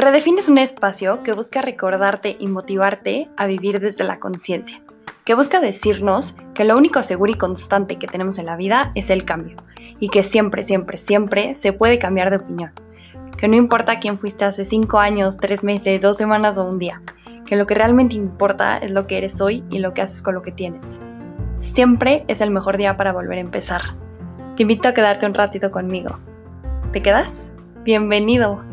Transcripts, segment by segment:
Redefine es un espacio que busca recordarte y motivarte a vivir desde la conciencia, que busca decirnos que lo único seguro y constante que tenemos en la vida es el cambio, y que siempre, siempre, siempre se puede cambiar de opinión, que no importa quién fuiste hace cinco años, tres meses, dos semanas o un día, que lo que realmente importa es lo que eres hoy y lo que haces con lo que tienes. Siempre es el mejor día para volver a empezar. Te invito a quedarte un ratito conmigo. ¿Te quedas? Bienvenido.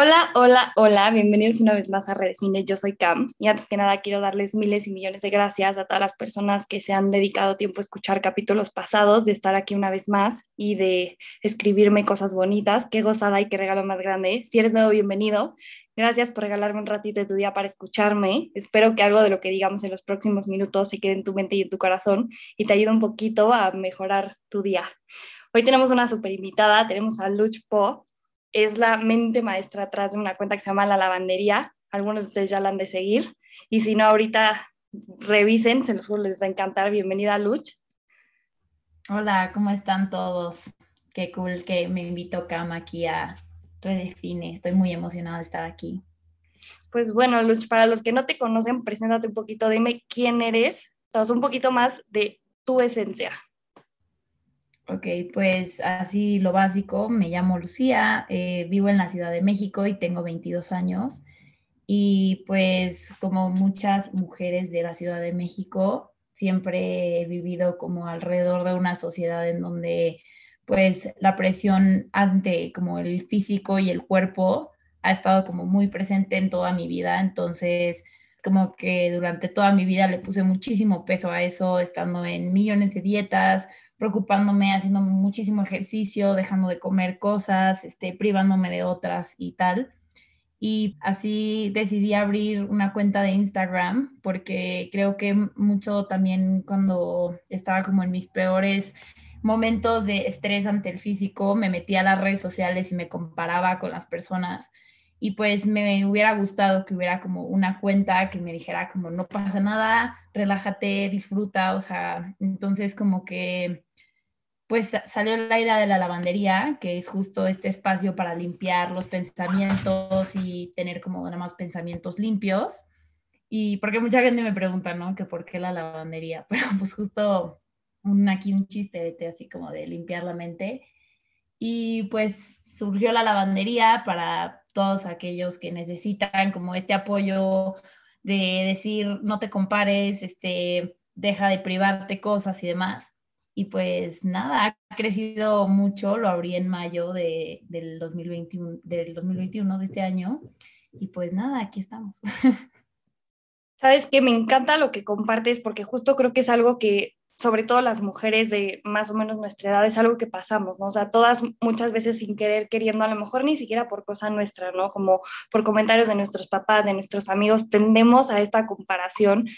Hola, hola, hola, bienvenidos una vez más a Redefine, yo soy Cam y antes que nada quiero darles miles y millones de gracias a todas las personas que se han dedicado tiempo a escuchar capítulos pasados, de estar aquí una vez más y de escribirme cosas bonitas, qué gozada y qué regalo más grande. Si eres nuevo, bienvenido. Gracias por regalarme un ratito de tu día para escucharme. Espero que algo de lo que digamos en los próximos minutos se quede en tu mente y en tu corazón y te ayude un poquito a mejorar tu día. Hoy tenemos una super invitada, tenemos a Luch Po, es la mente maestra atrás de una cuenta que se llama La Lavandería. Algunos de ustedes ya la han de seguir. Y si no, ahorita revisen, se los juro, les va a encantar. Bienvenida, Luch. Hola, ¿cómo están todos? Qué cool que me invitó Cam aquí a Redefine. Estoy muy emocionada de estar aquí. Pues bueno, Luch, para los que no te conocen, preséntate un poquito, dime quién eres, o un poquito más de tu esencia. Ok, pues así lo básico, me llamo Lucía, eh, vivo en la Ciudad de México y tengo 22 años. Y pues como muchas mujeres de la Ciudad de México, siempre he vivido como alrededor de una sociedad en donde pues la presión ante como el físico y el cuerpo ha estado como muy presente en toda mi vida. Entonces, como que durante toda mi vida le puse muchísimo peso a eso, estando en millones de dietas, preocupándome, haciendo muchísimo ejercicio, dejando de comer cosas, este, privándome de otras y tal. Y así decidí abrir una cuenta de Instagram porque creo que mucho también cuando estaba como en mis peores momentos de estrés ante el físico, me metía a las redes sociales y me comparaba con las personas. Y pues me hubiera gustado que hubiera como una cuenta que me dijera como no pasa nada, relájate, disfruta, o sea, entonces como que pues salió la idea de la lavandería, que es justo este espacio para limpiar los pensamientos y tener como nada más pensamientos limpios. Y porque mucha gente me pregunta, ¿no? Que por qué la lavandería, pero pues justo un, aquí un chiste así como de limpiar la mente. Y pues surgió la lavandería para todos aquellos que necesitan como este apoyo de decir, no te compares, este, deja de privarte cosas y demás. Y pues nada, ha crecido mucho, lo abrí en mayo de, del, 2021, del 2021 de este año. Y pues nada, aquí estamos. Sabes que me encanta lo que compartes porque justo creo que es algo que, sobre todo las mujeres de más o menos nuestra edad, es algo que pasamos, ¿no? O sea, todas muchas veces sin querer, queriendo, a lo mejor ni siquiera por cosa nuestra, ¿no? Como por comentarios de nuestros papás, de nuestros amigos, tendemos a esta comparación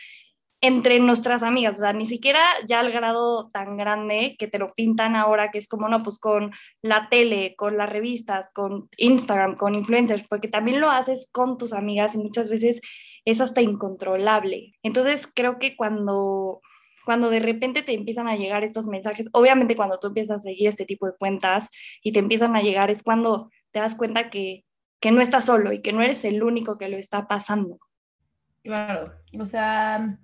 entre nuestras amigas, o sea, ni siquiera ya al grado tan grande que te lo pintan ahora, que es como, no, pues con la tele, con las revistas, con Instagram, con influencers, porque también lo haces con tus amigas y muchas veces es hasta incontrolable. Entonces, creo que cuando cuando de repente te empiezan a llegar estos mensajes, obviamente cuando tú empiezas a seguir este tipo de cuentas y te empiezan a llegar, es cuando te das cuenta que, que no estás solo y que no eres el único que lo está pasando. Claro, o sea,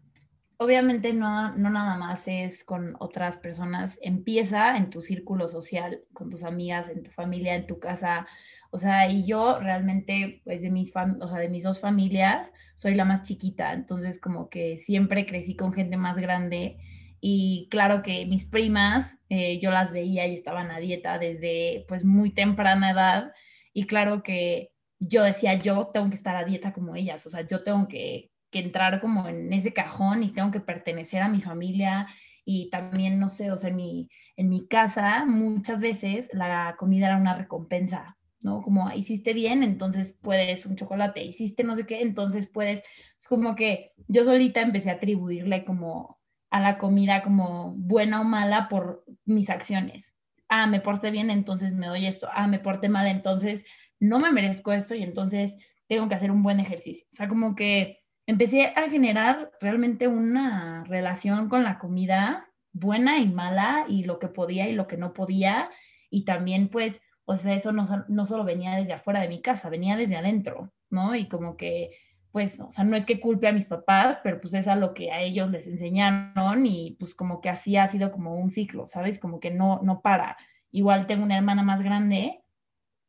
obviamente no, no nada más es con otras personas, empieza en tu círculo social, con tus amigas, en tu familia, en tu casa. O sea, y yo realmente, pues de mis, o sea, de mis dos familias, soy la más chiquita, entonces como que siempre crecí con gente más grande y claro que mis primas, eh, yo las veía y estaban a dieta desde pues muy temprana edad y claro que yo decía, yo tengo que estar a dieta como ellas, o sea, yo tengo que que entrar como en ese cajón y tengo que pertenecer a mi familia y también, no sé, o sea, en mi, en mi casa muchas veces la comida era una recompensa, ¿no? Como hiciste bien, entonces puedes un chocolate, hiciste no sé qué, entonces puedes, es como que yo solita empecé a atribuirle como a la comida como buena o mala por mis acciones. Ah, me porté bien, entonces me doy esto. Ah, me porté mal, entonces no me merezco esto y entonces tengo que hacer un buen ejercicio. O sea, como que empecé a generar realmente una relación con la comida buena y mala y lo que podía y lo que no podía. Y también pues, o sea, eso no, no solo venía desde afuera de mi casa, venía desde adentro, ¿no? Y como que pues, o sea, no es que culpe a mis papás, pero pues es a lo que a ellos les enseñaron y pues como que así ha sido como un ciclo, ¿sabes? Como que no, no para. Igual tengo una hermana más grande,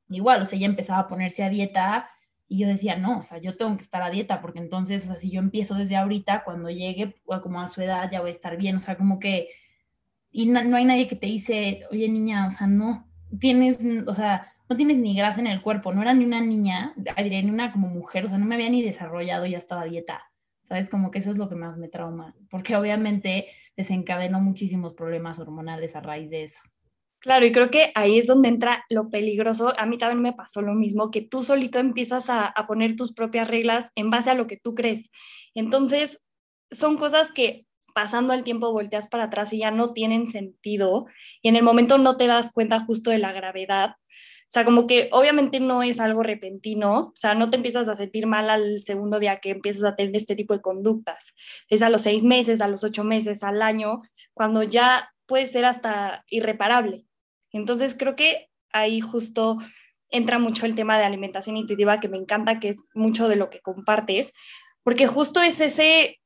igual, o sea, ella empezaba a ponerse a dieta y yo decía, no, o sea, yo tengo que estar a dieta porque entonces, o sea, si yo empiezo desde ahorita, cuando llegue como a su edad ya voy a estar bien, o sea, como que, y no, no hay nadie que te dice, oye niña, o sea, no, tienes, o sea, no tienes ni grasa en el cuerpo, no era ni una niña, diré, ni una como mujer, o sea, no me había ni desarrollado, ya estaba a dieta, ¿sabes? Como que eso es lo que más me trauma, porque obviamente desencadenó muchísimos problemas hormonales a raíz de eso. Claro, y creo que ahí es donde entra lo peligroso. A mí también me pasó lo mismo, que tú solito empiezas a, poner tus propias reglas en base a lo que tú crees. Entonces, son cosas que pasando el tiempo volteas para atrás y ya no tienen sentido y en el momento no te das cuenta justo de la gravedad o sea, como que obviamente no es algo repentino, o sea, no te empiezas a sentir mal al segundo día que empiezas a tener este tipo de conductas. Es a los seis meses, a los ocho meses, al año, cuando ya puede ser hasta irreparable. Entonces, creo que ahí justo entra mucho el tema de alimentación intuitiva, que me encanta, que es mucho de lo que compartes, porque justo es ese,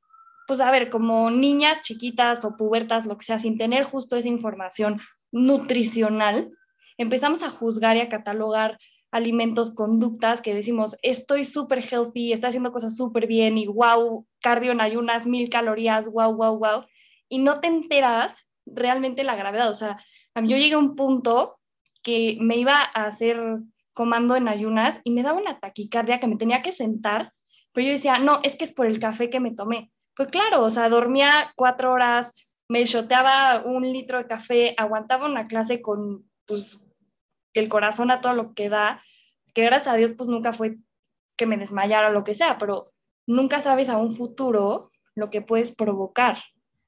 pues a ver, como niñas chiquitas o pubertas, lo que sea, sin tener justo esa información nutricional, empezamos a juzgar y a catalogar alimentos, conductas que decimos, estoy súper healthy, estoy haciendo cosas súper bien y wow, cardio en ayunas, mil calorías, wow, wow, wow, y no te enteras realmente la gravedad. O sea, yo llegué a un punto que me iba a hacer comando en ayunas y me daba una taquicardia que me tenía que sentar, pero yo decía, no, es que es por el café que me tomé. Pues claro, o sea, dormía cuatro horas, me shoteaba un litro de café, aguantaba una clase con, pues, el corazón a todo lo que da, que gracias a Dios pues nunca fue que me desmayara o lo que sea, pero nunca sabes a un futuro lo que puedes provocar.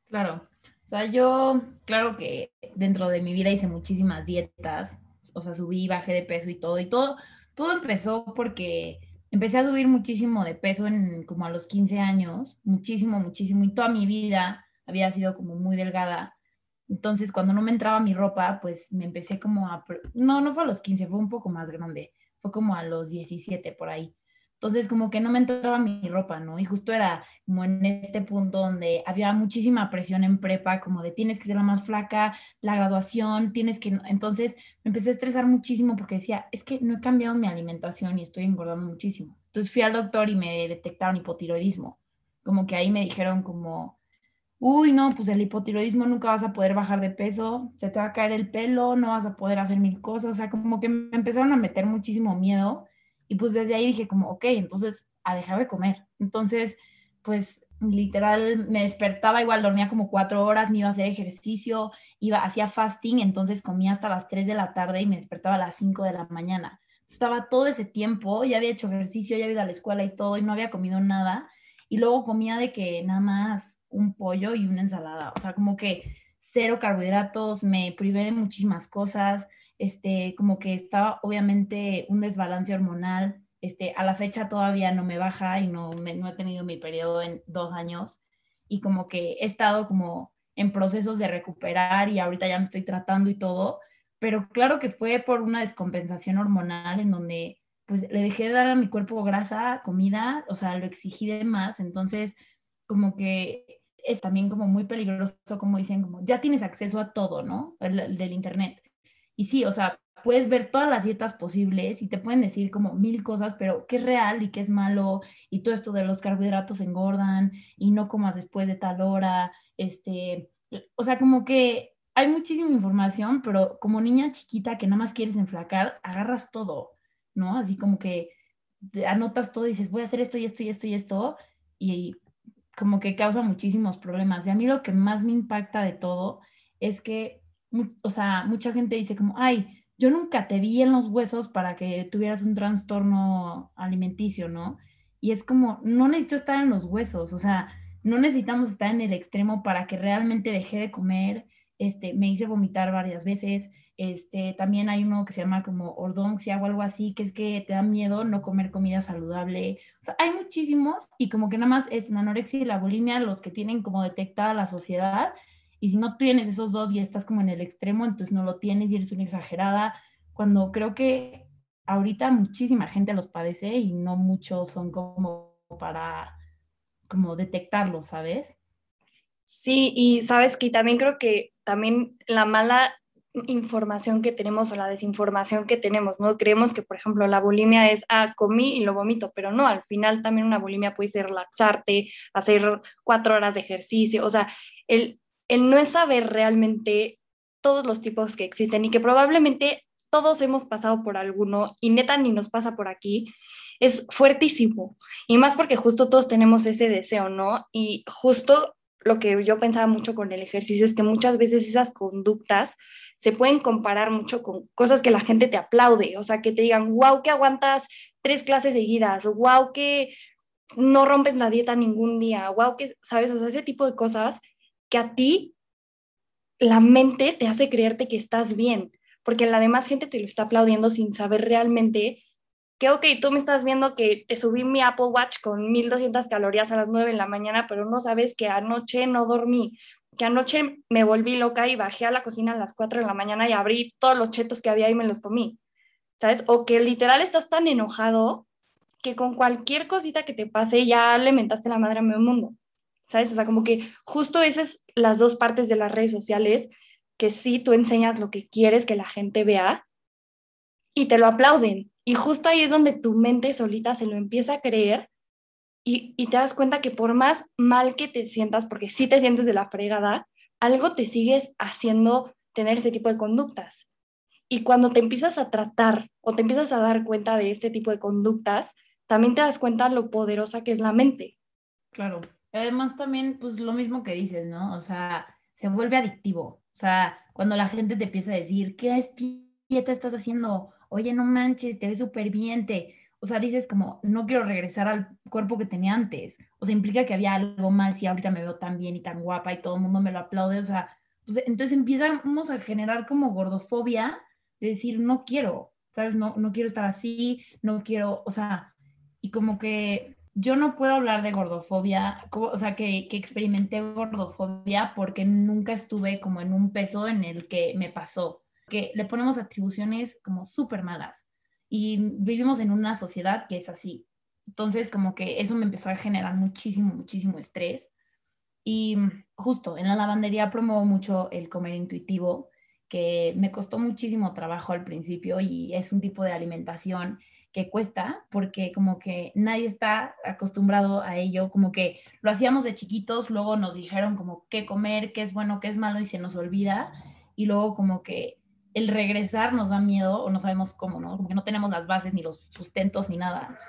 Claro, o sea, yo, claro que dentro de mi vida hice muchísimas dietas, o sea, subí, bajé de peso y todo, y todo, todo empezó porque empecé a subir muchísimo de peso en como a los 15 años, muchísimo, muchísimo, y toda mi vida había sido como muy delgada, entonces, cuando no me entraba mi ropa, pues me empecé como a... No, no fue a los 15, fue un poco más grande, fue como a los 17 por ahí. Entonces, como que no me entraba mi ropa, ¿no? Y justo era como en este punto donde había muchísima presión en prepa, como de tienes que ser la más flaca, la graduación, tienes que... Entonces, me empecé a estresar muchísimo porque decía, es que no he cambiado mi alimentación y estoy engordando muchísimo. Entonces, fui al doctor y me detectaron hipotiroidismo. Como que ahí me dijeron como, uy, no, pues el hipotiroidismo nunca vas a poder bajar de peso, se te va a caer el pelo, no vas a poder hacer mil cosas, o sea, como que me empezaron a meter muchísimo miedo y pues desde ahí dije como, ok, entonces a dejar de comer. Entonces, pues literal me despertaba, igual dormía como cuatro horas, me iba a hacer ejercicio, iba, hacía fasting, entonces comía hasta las tres de la tarde y me despertaba a las cinco de la mañana. Estaba todo ese tiempo, ya había hecho ejercicio, ya había ido a la escuela y todo y no había comido nada. Y luego comía de que nada más un pollo y una ensalada. O sea, como que cero carbohidratos, me privé de muchísimas cosas, este, como que estaba obviamente un desbalance hormonal. Este, a la fecha todavía no me baja y no, no he tenido mi periodo en dos años y como que he estado como en procesos de recuperar y ahorita ya me estoy tratando y todo, pero claro que fue por una descompensación hormonal en donde pues le dejé de dar a mi cuerpo grasa, comida, o sea, lo exigí de más, entonces como que es también como muy peligroso, como dicen, como ya tienes acceso a todo, ¿no? El, del Internet. Y sí, o sea, puedes ver todas las dietas posibles y te pueden decir como mil cosas, pero qué es real y qué es malo, y todo esto de los carbohidratos engordan y no comas después de tal hora, este, o sea, como que hay muchísima información, pero como niña chiquita que nada más quieres enflacar, agarras todo, ¿no? Así como que anotas todo y dices, voy a hacer esto y esto y esto y esto, y como que causa muchísimos problemas. Y a mí lo que más me impacta de todo es que, o sea, mucha gente dice como, ay, yo nunca te vi en los huesos para que tuvieras un trastorno alimenticio, ¿no? Y es como, no necesito estar en los huesos, o sea, no necesitamos estar en el extremo para que realmente dejé de comer, este, me hice vomitar varias veces, este, también hay uno que se llama como ordoncia o algo así, que es que te da miedo no comer comida saludable. O sea, hay muchísimos y como que nada más es la anorexia y la bulimia los que tienen como detectada la sociedad Y si no tienes esos dos y estás como en el extremo, entonces no lo tienes y eres una exagerada, cuando creo que ahorita muchísima gente los padece y no muchos son como para como detectarlo, ¿sabes? Sí, y sabes que también creo que también la mala información que tenemos o la desinformación que tenemos, ¿no? Creemos que, por ejemplo, la bulimia es, ah, comí y lo vomito, pero no, al final también una bulimia puede ser relaxarte, hacer cuatro horas de ejercicio, o sea, el, el no saber realmente todos los tipos que existen y que probablemente todos hemos pasado por alguno y neta ni nos pasa por aquí, es fuertísimo. Y más porque justo todos tenemos ese deseo, ¿no? Y justo lo que yo pensaba mucho con el ejercicio es que muchas veces esas conductas se pueden comparar mucho con cosas que la gente te aplaude, o sea, que te digan, wow, que aguantas tres clases seguidas, wow, que no rompes la dieta ningún día, wow, que, ¿sabes? O sea, ese tipo de cosas que a ti la mente te hace creerte que estás bien, porque la demás gente te lo está aplaudiendo sin saber realmente que, ok, tú me estás viendo que te subí mi Apple Watch con 1200 calorías a las 9 de la mañana, pero no sabes que anoche no dormí, que anoche me volví loca y bajé a la cocina a las 4 de la mañana y abrí todos los chetos que había y me los comí, ¿sabes? O que literal estás tan enojado que con cualquier cosita que te pase ya le mentaste la madre a medio mundo, ¿sabes? O sea, como que justo esas las dos partes de las redes sociales que sí tú enseñas lo que quieres que la gente vea y te lo aplauden. Y justo ahí es donde tu mente solita se lo empieza a creer y, te das cuenta que por más mal que te sientas, porque sí te sientes de la fregada, algo te sigues haciendo tener ese tipo de conductas. Y cuando te empiezas a tratar o te empiezas a dar cuenta de este tipo de conductas, también te das cuenta lo poderosa que es la mente. Claro. Además también, pues lo mismo que dices, ¿no? O sea, se vuelve adictivo. O sea, cuando la gente te empieza a decir, ¿qué dieta estás haciendo? Oye, no manches, te ves súper bien, o sea, dices como, no quiero regresar al cuerpo que tenía antes. O sea, implica que había algo mal si ahorita me veo tan bien y tan guapa y todo el mundo me lo aplaude. O sea, pues, entonces empezamos a generar como gordofobia de decir, no quiero, ¿sabes? No, no quiero estar así, no quiero, o sea, y como que yo no puedo hablar de gordofobia, o sea, que, que experimenté gordofobia porque nunca estuve como en un peso en el que me pasó, que le ponemos atribuciones como súper malas y vivimos en una sociedad que es así. Entonces, como que eso me empezó a generar muchísimo, muchísimo estrés. Y justo en la lavandería promuevo mucho el comer intuitivo, que me costó muchísimo trabajo al principio y es un tipo de alimentación que cuesta porque como que nadie está acostumbrado a ello, como que lo hacíamos de chiquitos, luego nos dijeron como qué comer, qué es bueno, qué es malo y se nos olvida y luego como que el regresar nos da miedo o no sabemos cómo, ¿no? Como que no tenemos las bases ni los sustentos ni nada.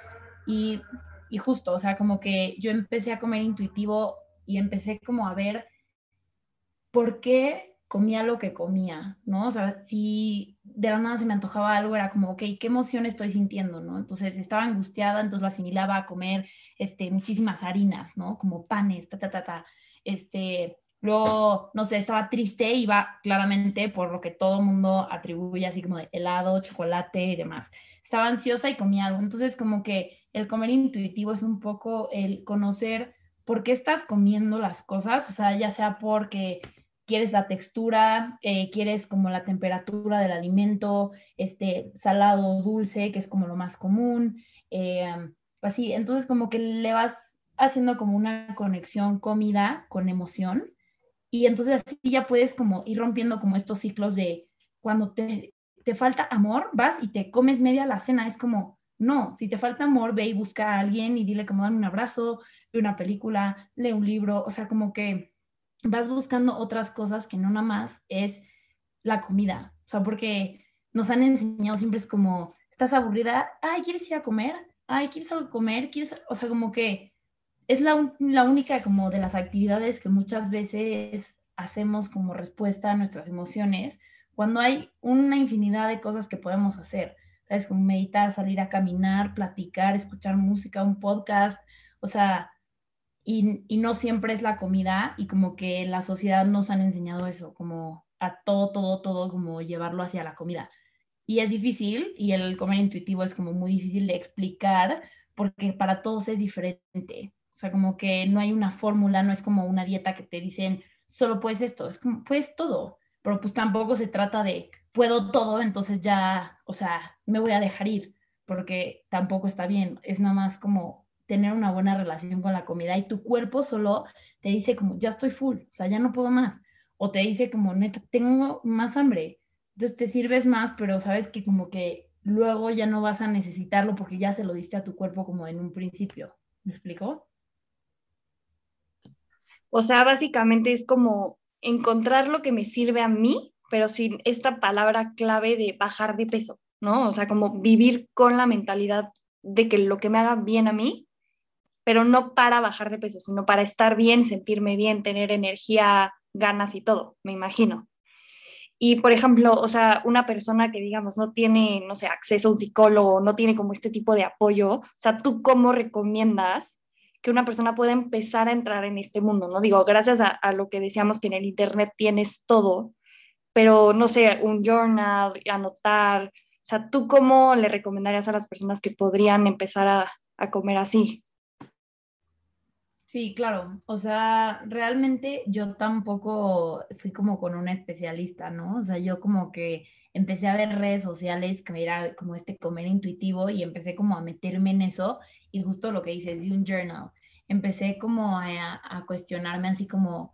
Y, y justo, o sea, como que yo empecé a comer intuitivo y empecé como a ver por qué comía lo que comía, ¿no? O sea, si de la nada se me antojaba algo, era como, ok, ¿qué emoción estoy sintiendo, no? Entonces estaba angustiada, entonces lo asimilaba a comer este, muchísimas harinas, ¿no? Como panes, ta, ta, ta, ta. Este, Luego, no sé, estaba triste, iba claramente por lo que todo mundo atribuye, así como de helado, chocolate y demás. Estaba ansiosa y comía algo. Entonces, como que el comer intuitivo es un poco el conocer por qué estás comiendo las cosas, o sea, ya sea porque quieres la textura, eh, quieres como la temperatura del alimento, este salado, dulce, que es como lo más común, eh, así. Entonces, como que le vas haciendo como una conexión comida con emoción y entonces así ya puedes como ir rompiendo como estos ciclos de cuando te, te falta amor, vas y te comes media la cena. Es como, no, si te falta amor, ve y busca a alguien y dile como dame un abrazo, ve una película, lee un libro. O sea, como que vas buscando otras cosas que no nada más es la comida. O sea, porque nos han enseñado siempre es como, estás aburrida, ay, ¿quieres ir a comer? Ay, ¿quieres algo comer? ¿Quieres? O sea, como que es la, la, única como de las actividades que muchas veces hacemos como respuesta a nuestras emociones, cuando hay una infinidad de cosas que podemos hacer, ¿sabes? Como meditar, salir a caminar, platicar, escuchar música, un podcast, o sea, y, no siempre es la comida y como que la sociedad nos han enseñado eso, como a todo, todo, todo, como llevarlo hacia la comida. Y es difícil y el comer intuitivo es como muy difícil de explicar porque para todos es diferente. O sea, como que no hay una fórmula, no es como una dieta que te dicen, solo puedes esto, es como, puedes todo, pero pues tampoco se trata de puedo todo, entonces ya, o sea, me voy a dejar ir, porque tampoco está bien, es nada más como tener una buena relación con la comida y tu cuerpo solo te dice como, ya estoy full, o sea, ya no puedo más, o te dice como, neta, tengo más hambre, entonces te sirves más, pero sabes que como que luego ya no vas a necesitarlo porque ya se lo diste a tu cuerpo como en un principio. ¿Me explico? O sea, básicamente es como encontrar lo que me sirve a mí, pero sin esta palabra clave de bajar de peso, ¿no? O sea, como vivir con la mentalidad de que lo que me haga bien a mí, pero no para bajar de peso, sino para estar bien, sentirme bien, tener energía, ganas y todo, me imagino. Y, por ejemplo, o sea, una persona que, digamos, no tiene, no sé, acceso a un psicólogo, no tiene como este tipo de apoyo, o sea, ¿tú cómo recomiendas que una persona pueda empezar a entrar en este mundo? No digo, gracias a, lo que decíamos que en el Internet tienes todo, pero, no sé, un journal, anotar, o sea, ¿tú cómo le recomendarías a las personas que podrían empezar a, a comer así? Sí, claro. O sea, realmente yo tampoco fui como con una especialista, ¿no? O sea, yo como que empecé a ver redes sociales que era como este comer intuitivo y empecé como a meterme en eso y justo lo que dices de un journal. Empecé como a, cuestionarme así como,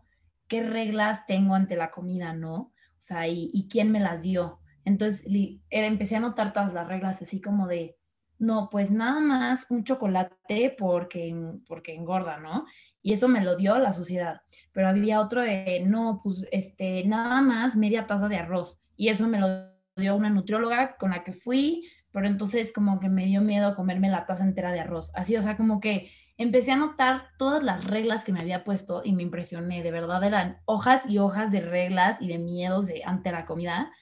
¿qué reglas tengo ante la comida, no? O sea, y, y quién me las dio. Entonces, era, empecé a notar todas las reglas así como de, no, pues nada más un chocolate porque, porque engorda, ¿no? Y eso me lo dio la sociedad. Pero había otro de, no, pues este, nada más media taza de arroz. Y eso me lo dio una nutrióloga con la que fui, pero entonces como que me dio miedo comerme la taza entera de arroz. Así, o sea, como que empecé a notar todas las reglas que me había puesto y me impresioné. De verdad eran hojas y hojas de reglas y de miedos de, ante la comida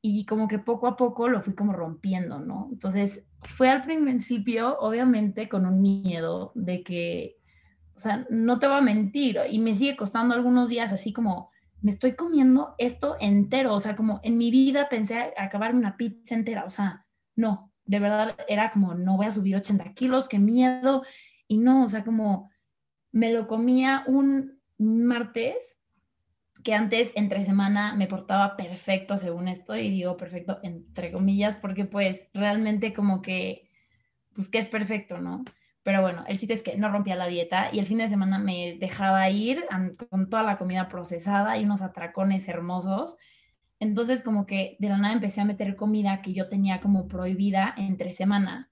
y como que poco a poco lo fui como rompiendo, ¿no? Entonces, fue al principio, obviamente, con un miedo de que, o sea, no te voy a mentir, y me sigue costando algunos días así como, me estoy comiendo esto entero, o sea, como en mi vida pensé acabarme una pizza entera, o sea, no, de verdad era como, no voy a subir 80 kilos, qué miedo, y no, o sea, como me lo comía un martes que antes entre semana me portaba perfecto según esto y digo perfecto entre comillas porque pues realmente como que pues que es perfecto, ¿no? Pero bueno, el sitio es que no rompía la dieta y el fin de semana me dejaba ir con toda la comida procesada y unos atracones hermosos. Entonces como que de la nada empecé a meter comida que yo tenía como prohibida entre semana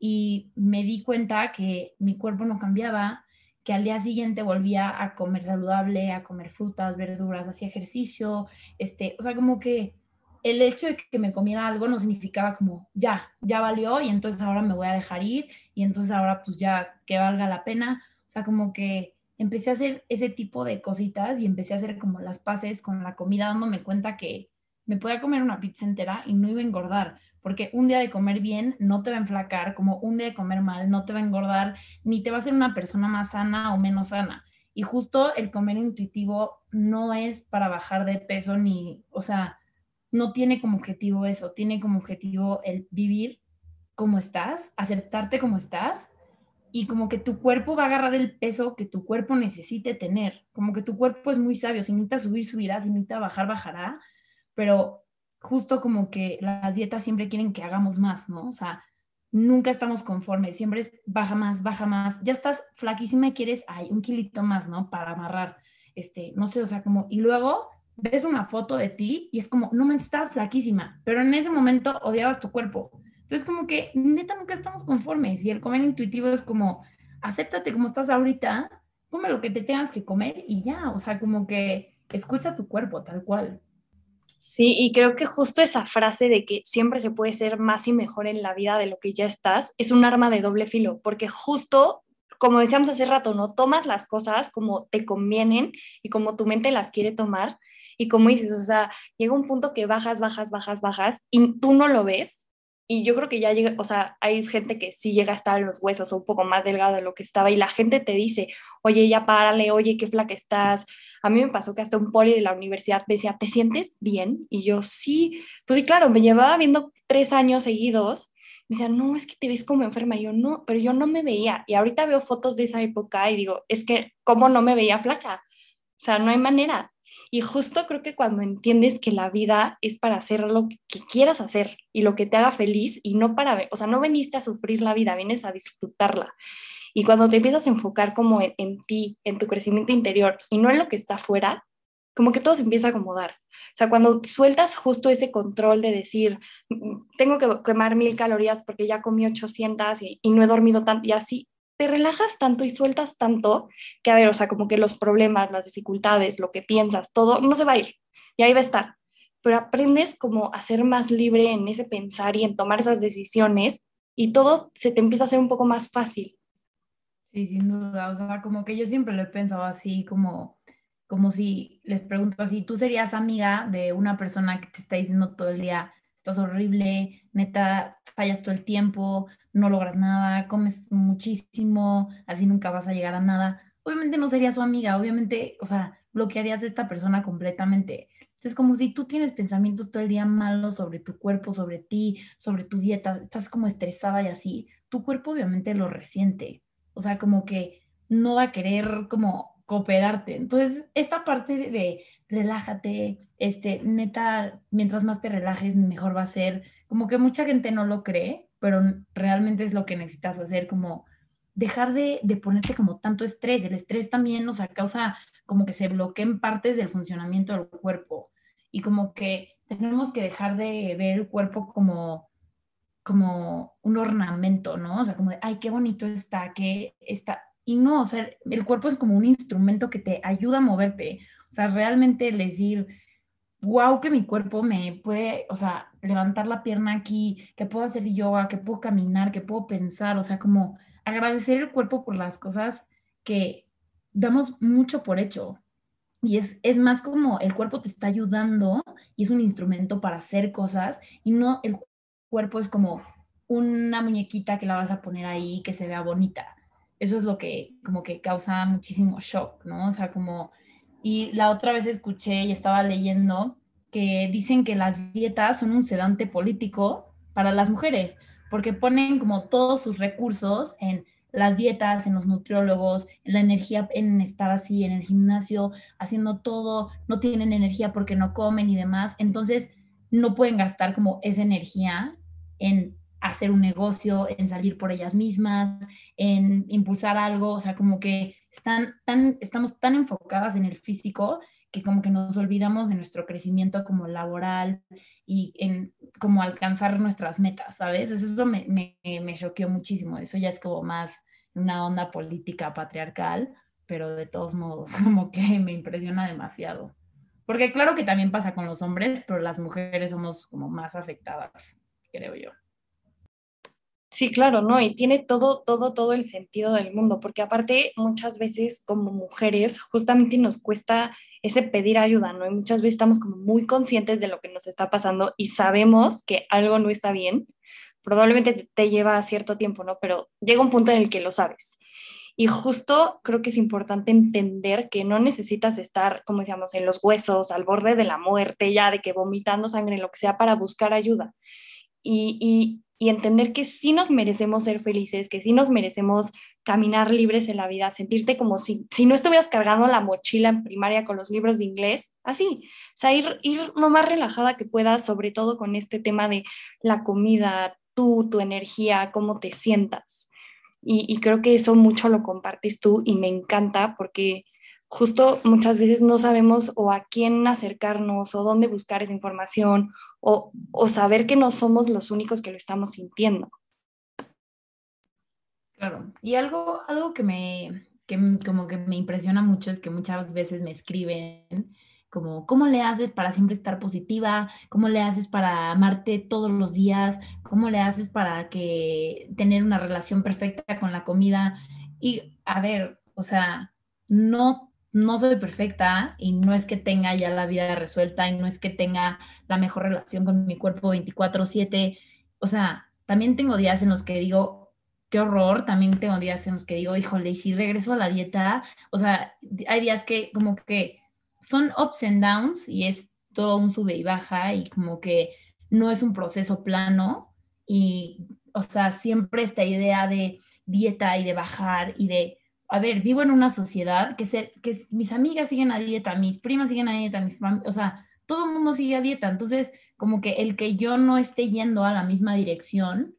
y me di cuenta que mi cuerpo no cambiaba, que al día siguiente volvía a comer saludable, a comer frutas, verduras, hacía ejercicio, este, o sea, como que el hecho de que me comiera algo no significaba como, ya, ya valió y entonces ahora me voy a dejar ir y entonces ahora pues ya que valga la pena, o sea, como que empecé a hacer ese tipo de cositas y empecé a hacer como las paces con la comida, dándome cuenta que me podía comer una pizza entera y no iba a engordar, porque un día de comer bien no te va a enflacar, como un día de comer mal no te va a engordar, ni te va a hacer una persona más sana o menos sana. Y justo el comer intuitivo no es para bajar de peso ni, o sea, no tiene como objetivo eso, tiene como objetivo el vivir como estás, aceptarte como estás y como que tu cuerpo va a agarrar el peso que tu cuerpo necesite tener, como que tu cuerpo es muy sabio, si necesita subir, subirá, si necesita bajar, bajará, pero justo como que las dietas siempre quieren que hagamos más, ¿no? O sea, nunca estamos conformes, siempre es baja más, baja más, ya estás flaquísima y quieres, ay, un kilito más, ¿no? Para amarrar, este, no sé, o sea, como, y luego ves una foto de ti y es como, no me está flaquísima, pero en ese momento odiabas tu cuerpo. Entonces, como que neta nunca estamos conformes y el comer intuitivo es como, acéptate como estás ahorita, come lo que te tengas que comer y ya, o sea, como que escucha tu cuerpo tal cual. Sí, y creo que justo esa frase de que siempre se puede ser más y mejor en la vida de lo que ya estás es un arma de doble filo, porque justo, como decíamos hace rato, no tomas las cosas como te convienen y como tu mente las quiere tomar. Y como dices, o sea, llega un punto que bajas, bajas, bajas, bajas y tú no lo ves. Y yo creo que ya llega, o sea, hay gente que sí llega a estar en los huesos o un poco más delgado de lo que estaba y la gente te dice, oye, ya párale, oye, qué flaca estás, a mí me pasó que hasta un poli de la universidad me decía, ¿te sientes bien? Y yo, sí, pues sí, claro, me llevaba viendo tres años seguidos. Me decía, no, es que te ves como enferma. Y yo, no, pero yo no me veía. Y ahorita veo fotos de esa época y digo, es que, ¿cómo no me veía flaca? O sea, no hay manera. Y justo creo que cuando entiendes que la vida es para hacer lo que quieras hacer y lo que te haga feliz y no para, o sea, no veniste a sufrir la vida, vienes a disfrutarla. Y cuando te empiezas a enfocar como en, ti, en tu crecimiento interior y no en lo que está afuera, como que todo se empieza a acomodar. O sea, cuando sueltas justo ese control de decir, mm, tengo que quemar mil calorías porque ya comí 800 y, y no he dormido tanto y así, te relajas tanto y sueltas tanto que, a ver, o sea, como que los problemas, las dificultades, lo que piensas, todo, no se va a ir y ahí va a estar. Pero aprendes como a ser más libre en ese pensar y en tomar esas decisiones y todo se te empieza a hacer un poco más fácil. Sí, sin duda, o sea, como que yo siempre lo he pensado así, como, como si les pregunto así, ¿tú serías amiga de una persona que te está diciendo todo el día, estás horrible, neta, fallas todo el tiempo, no logras nada, comes muchísimo, así nunca vas a llegar a nada. Obviamente no sería su amiga, obviamente, o sea, bloquearías a esta persona completamente. Entonces, como si tú tienes pensamientos todo el día malos sobre tu cuerpo, sobre ti, sobre tu dieta, estás como estresada y así, tu cuerpo obviamente lo resiente. O sea, como que no va a querer como cooperarte. Entonces, esta parte de, relájate, este, neta, mientras más te relajes, mejor va a ser. Como que mucha gente no lo cree, pero realmente es lo que necesitas hacer, como dejar de, de ponerte como tanto estrés. El estrés también nos causa como que se bloqueen partes del funcionamiento del cuerpo y como que tenemos que dejar de ver el cuerpo como como un ornamento, ¿no? O sea, como de, ay, qué bonito está, que está. Y no, o sea, el cuerpo es como un instrumento que te ayuda a moverte. O sea, realmente el decir, wow, que mi cuerpo me puede, o sea, levantar la pierna aquí, que puedo hacer yoga, que puedo caminar, que puedo pensar, o sea, como agradecer el cuerpo por las cosas que damos mucho por hecho. Y es, es más como el cuerpo te está ayudando y es un instrumento para hacer cosas y no el cuerpo es como una muñequita que la vas a poner ahí que se vea bonita. Eso es lo que como que causa muchísimo shock, ¿no? O sea, como y la otra vez escuché y estaba leyendo que dicen que las dietas son un sedante político para las mujeres, porque ponen como todos sus recursos en las dietas, en los nutriólogos, en la energía, en estar así en el gimnasio, haciendo todo, no tienen energía porque no comen y demás, entonces no pueden gastar como esa energía en hacer un negocio, en salir por ellas mismas, en impulsar algo, o sea, como que están tan, estamos tan enfocadas en el físico que como que nos olvidamos de nuestro crecimiento como laboral y en como alcanzar nuestras metas, ¿sabes? Eso me, me, me choqueó muchísimo, eso ya es como más una onda política patriarcal, pero de todos modos como que me impresiona demasiado. Porque claro que también pasa con los hombres, pero las mujeres somos como más afectadas, creo yo. Sí, claro, ¿no? Y tiene todo, todo, todo el sentido del mundo, porque aparte muchas veces como mujeres justamente nos cuesta ese pedir ayuda, ¿no? Y muchas veces estamos como muy conscientes de lo que nos está pasando y sabemos que algo no está bien. Probablemente te lleva cierto tiempo, ¿no? Pero llega un punto en el que lo sabes. Y justo creo que es importante entender que no necesitas estar, como decíamos, en los huesos, al borde de la muerte, ya de que vomitando sangre, lo que sea, para buscar ayuda. Y, y, y entender que sí nos merecemos ser felices, que sí nos merecemos caminar libres en la vida, sentirte como si, si no estuvieras cargando la mochila en primaria con los libros de inglés, así, o sea, ir, ir lo más relajada que puedas, sobre todo con este tema de la comida, tú, tu energía, cómo te sientas. Y, creo que eso mucho lo compartes tú y me encanta porque justo muchas veces no sabemos o a quién acercarnos o dónde buscar esa información o, o saber que no somos los únicos que lo estamos sintiendo. Claro, y algo, algo que me, que como que me impresiona mucho es que muchas veces me escriben como, ¿cómo le haces para siempre estar positiva? ¿Cómo le haces para amarte todos los días? ¿Cómo le haces para que tener una relación perfecta con la comida? Y a ver, o sea, no no soy perfecta y no es que tenga ya la vida resuelta y no es que tenga la mejor relación con mi cuerpo 24/7. O sea, también tengo días en los que digo, qué horror, también tengo días en los que digo, híjole, y si regreso a la dieta, o sea, hay días que como que son ups and downs y es todo un sube y baja y como que no es un proceso plano y, o sea, siempre esta idea de dieta y de bajar y de a ver, vivo en una sociedad que, se, que mis amigas siguen a dieta, mis primas siguen a dieta, mis o sea, todo el mundo sigue a dieta. Entonces, como que el que yo no esté yendo a la misma dirección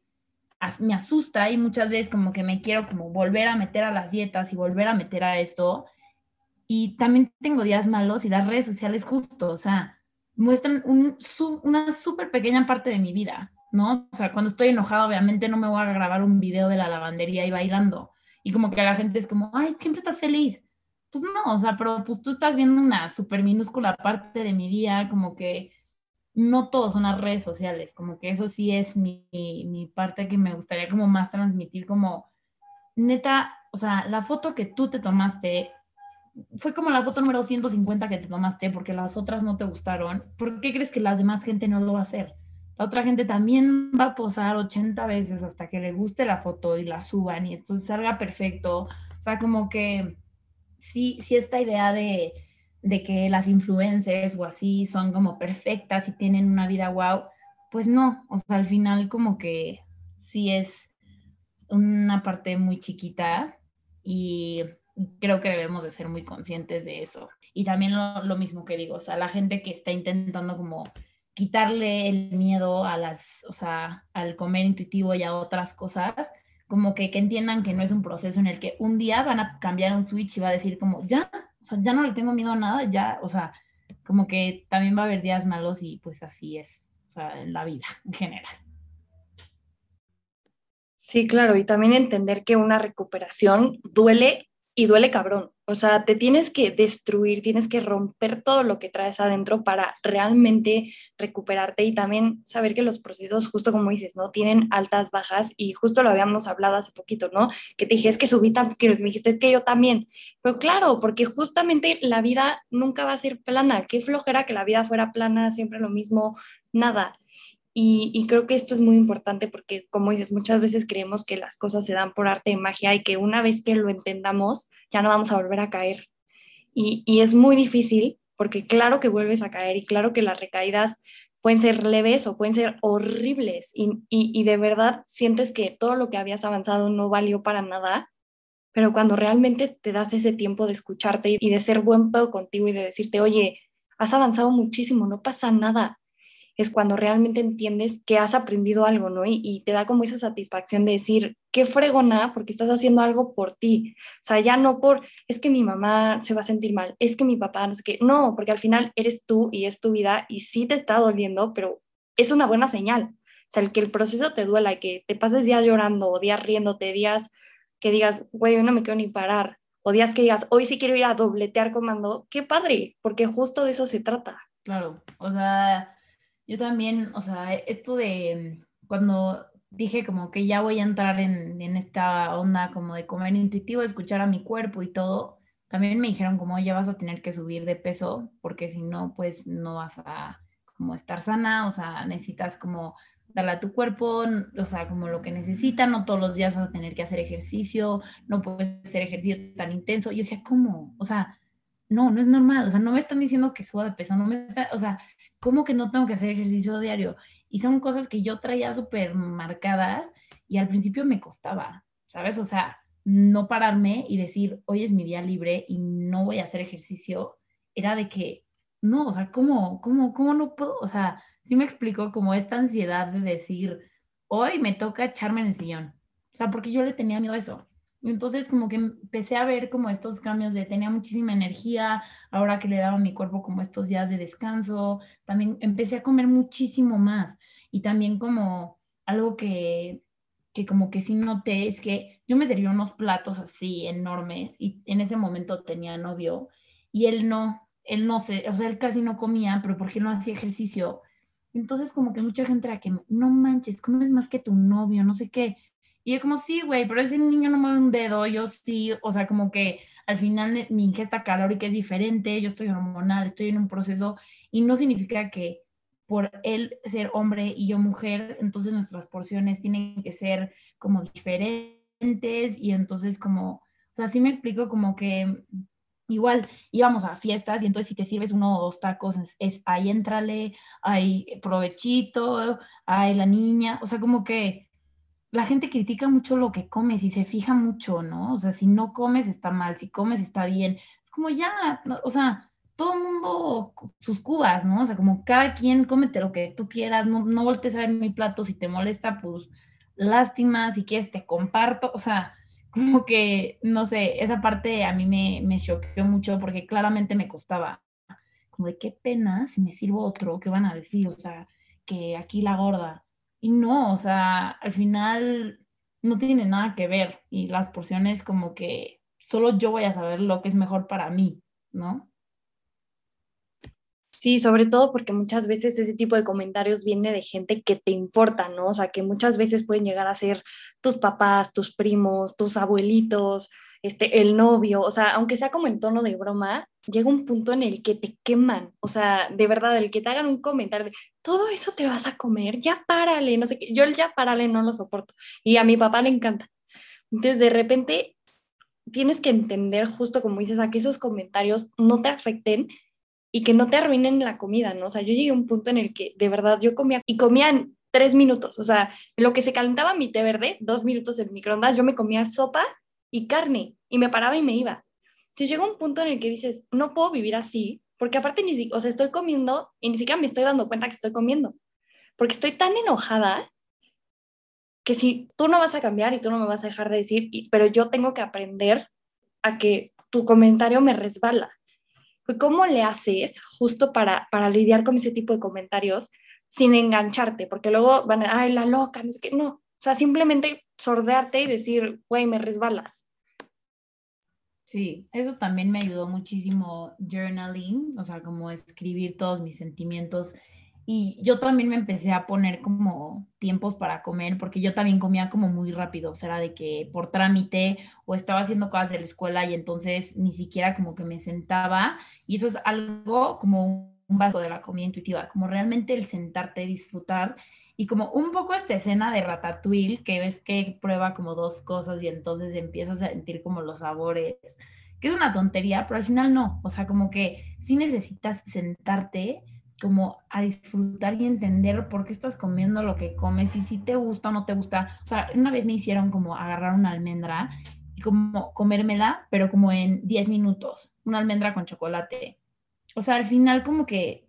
me asusta y muchas veces como que me quiero como volver a meter a las dietas y volver a meter a esto. Y también tengo días malos y las redes sociales justo, o sea, muestran una súper pequeña parte de mi vida, ¿no? O sea, cuando estoy enojada, obviamente no me voy a grabar un video de la lavandería y bailando. Y como que la gente es como, ay, siempre estás feliz. Pues no, o sea, pero pues tú estás viendo una súper minúscula parte de mi día, como que no todos son las redes sociales, como que eso sí es mi, mi parte que me gustaría como más transmitir, como neta, o sea, la foto que tú te tomaste fue como la foto número 150 que te tomaste porque las otras no te gustaron. ¿Por qué crees que la demás gente no lo va a hacer? La otra gente también va a posar 80 veces hasta que le guste la foto y la suban y esto salga perfecto. O sea, como que sí, sí esta idea de, de que las influencers o así son como perfectas y tienen una vida wow, pues no, o sea, al final como que sí es una parte muy chiquita y creo que debemos de ser muy conscientes de eso. Y también lo, lo, mismo que digo, o sea, la gente que está intentando como quitarle el miedo a las, o sea, al comer intuitivo y a otras cosas, como que, que entiendan que no es un proceso en el que un día van a cambiar un switch y va a decir como, ya, o sea, ya no le tengo miedo a nada, ya, o sea, como que también va a haber días malos y pues así es, o sea, en la vida en general. Sí, claro, y también entender que una recuperación duele y duele cabrón. O sea, te tienes que destruir, tienes que romper todo lo que traes adentro para realmente recuperarte y también saber que los procesos, justo como dices, ¿no? Tienen altas, bajas y justo lo habíamos hablado hace poquito, ¿no? Que te dije, que subí tantos kilos, me dijiste, es que yo también. Pero claro, porque justamente la vida nunca va a ser plana. Qué flojera que la vida fuera plana, siempre lo mismo, nada. Y, creo que esto es muy importante porque, como dices, muchas veces creemos que las cosas se dan por arte de magia y que una vez que lo entendamos, ya no vamos a volver a caer. Y, es muy difícil porque claro que vuelves a caer y claro que las recaídas pueden ser leves o pueden ser horribles y, y, de verdad sientes que todo lo que habías avanzado no valió para nada, pero cuando realmente te das ese tiempo de escucharte y de ser buen pedo contigo y de decirte, oye, has avanzado muchísimo, no pasa nada, es cuando realmente entiendes que has aprendido algo, ¿no? Y, te da como esa satisfacción de decir, qué fregona, porque estás haciendo algo por ti. O sea, ya no por, es que mi mamá se va a sentir mal, es que mi papá, no sé qué. No, porque al final eres tú y es tu vida y sí te está doliendo, pero es una buena señal. O sea, el que el proceso te duela que te pases días llorando o días riéndote, días que digas, güey, hoy no me quiero ni parar, o días que digas, hoy sí quiero ir a dobletear comando, qué padre, porque justo de eso se trata. Claro, o sea, yo también, o sea, esto de cuando dije como que ya voy a entrar en, en, esta onda como de comer intuitivo, escuchar a mi cuerpo y todo, también me dijeron como ya vas a tener que subir de peso porque si no, pues no vas a como estar sana, o sea, necesitas como darle a tu cuerpo, o sea, como lo que necesita, no todos los días vas a tener que hacer ejercicio, no puedes hacer ejercicio tan intenso. Yo decía, ¿cómo? O sea, no, no es normal, o sea, no me están diciendo que suba de peso, no me está, o sea, ¿cómo que no tengo que hacer ejercicio diario? Y son cosas que yo traía súper marcadas y al principio me costaba, ¿sabes? O sea, no pararme y decir, hoy es mi día libre y no voy a hacer ejercicio, era de que, no, o sea, ¿cómo, cómo, cómo no puedo? O sea, sí me explico como esta ansiedad de decir, hoy me toca echarme en el sillón. O sea, porque yo le tenía miedo a eso. Entonces como que empecé a ver como estos cambios de tenía muchísima energía, ahora que le daba a mi cuerpo como estos días de descanso, también empecé a comer muchísimo más y también como algo que, que como que sí noté es que yo me serví unos platos así enormes y en ese momento tenía novio y él no, él no sé, o sea, él casi no comía, pero porque no hacía ejercicio. Entonces como que mucha gente era que, no manches, comes más que tu novio, no sé qué. Y yo como, sí, güey, pero ese niño no mueve un dedo, yo sí, o sea, como que al final mi ingesta calórica es diferente, yo estoy hormonal, estoy en un proceso y no significa que por él ser hombre y yo mujer, entonces nuestras porciones tienen que ser como diferentes y entonces como, o sea, sí me explico como que igual íbamos a fiestas y entonces si te sirves uno o dos tacos es, es ahí entrale, hay provechito, hay la niña, o sea, como que la gente critica mucho lo que comes y se fija mucho, ¿no? O sea, si no comes está mal, si comes está bien. Es como ya, o sea, todo el mundo sus cubas, ¿no? O sea, como cada quien cómete lo que tú quieras, no, no voltees a ver mi plato, si te molesta, pues lástima, si quieres te comparto, o sea, como que, no sé, esa parte a mí me, me choqueó mucho porque claramente me costaba, como de qué pena si me sirvo otro, ¿qué van a decir? O sea, que aquí la gorda. Y no, o sea, al final no tiene nada que ver y las porciones como que solo yo voy a saber lo que es mejor para mí, ¿no? Sí, sobre todo porque muchas veces ese tipo de comentarios viene de gente que te importa, ¿no? O sea, que muchas veces pueden llegar a ser tus papás, tus primos, tus abuelitos, este, el novio, o sea, aunque sea como en tono de broma, llega un punto en el que te queman, o sea, de verdad, el que te hagan un comentario de, todo eso te vas a comer, ya párale, no sé qué, yo el ya párale no lo soporto y a mi papá le encanta. Entonces, de repente, tienes que entender justo como dices, a que esos comentarios no te afecten y que no te arruinen la comida, ¿no? O sea, yo llegué a un punto en el que de verdad yo comía y comían tres minutos, o sea, lo que se calentaba mi té verde, dos minutos en microondas, yo me comía sopa y carne y me paraba y me iba. Entonces llega un punto en el que dices, no puedo vivir así, porque aparte ni siquiera, o sea, estoy comiendo y ni siquiera me estoy dando cuenta que estoy comiendo, porque estoy tan enojada que si tú no vas a cambiar y tú no me vas a dejar de decir, pero yo tengo que aprender a que tu comentario me resbala. ¿Cómo le haces justo para, para lidiar con ese tipo de comentarios sin engancharte? Porque luego van ay, la loca, no sé qué. No, o sea, simplemente sordearte y decir, güey, me resbalas. Sí, eso también me ayudó muchísimo journaling, o sea, como escribir todos mis sentimientos y yo también me empecé a poner como tiempos para comer, porque yo también comía como muy rápido, o sea, de que por trámite o estaba haciendo cosas de la escuela y entonces ni siquiera como que me sentaba. Y eso es algo como un vaso de la comida intuitiva, como realmente el sentarte, disfrutar y como un poco esta escena de Ratatouille, que ves que prueba como dos cosas y entonces empiezas a sentir como los sabores, que es una tontería, pero al final no, o sea, como que sí necesitas sentarte como a disfrutar y entender por qué estás comiendo lo que comes y si te gusta o no te gusta. O sea, una vez me hicieron como agarrar una almendra y como comérmela, pero como en 10 minutos, una almendra con chocolate. O sea, al final como que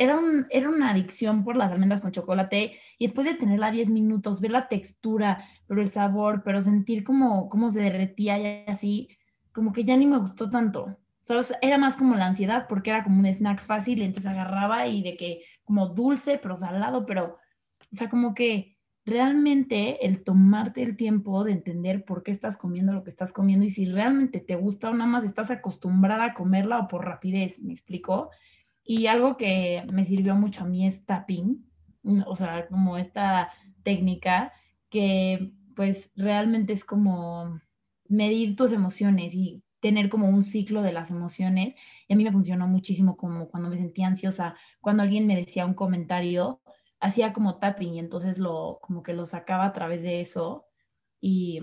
era, era una adicción por las almendras con chocolate y después de tenerla 10 minutos, ver la textura, pero el sabor, pero sentir como cómo se derretía y así, como que ya ni me gustó tanto. Era más como la ansiedad porque era como un snack fácil y entonces agarraba y de que como dulce, pero salado, pero, o sea, como que realmente el tomarte el tiempo de entender por qué estás comiendo lo que estás comiendo y si realmente te gusta o nada más estás acostumbrada a comerla o por rapidez, ¿me explico? Y algo que me sirvió mucho a mí es tapping, o sea, como esta técnica que pues realmente es como medir tus emociones y tener como un ciclo de las emociones. Y a mí me funcionó muchísimo como cuando me sentía ansiosa, cuando alguien me decía un comentario, hacía como tapping y entonces lo como que lo sacaba a través de eso. Y,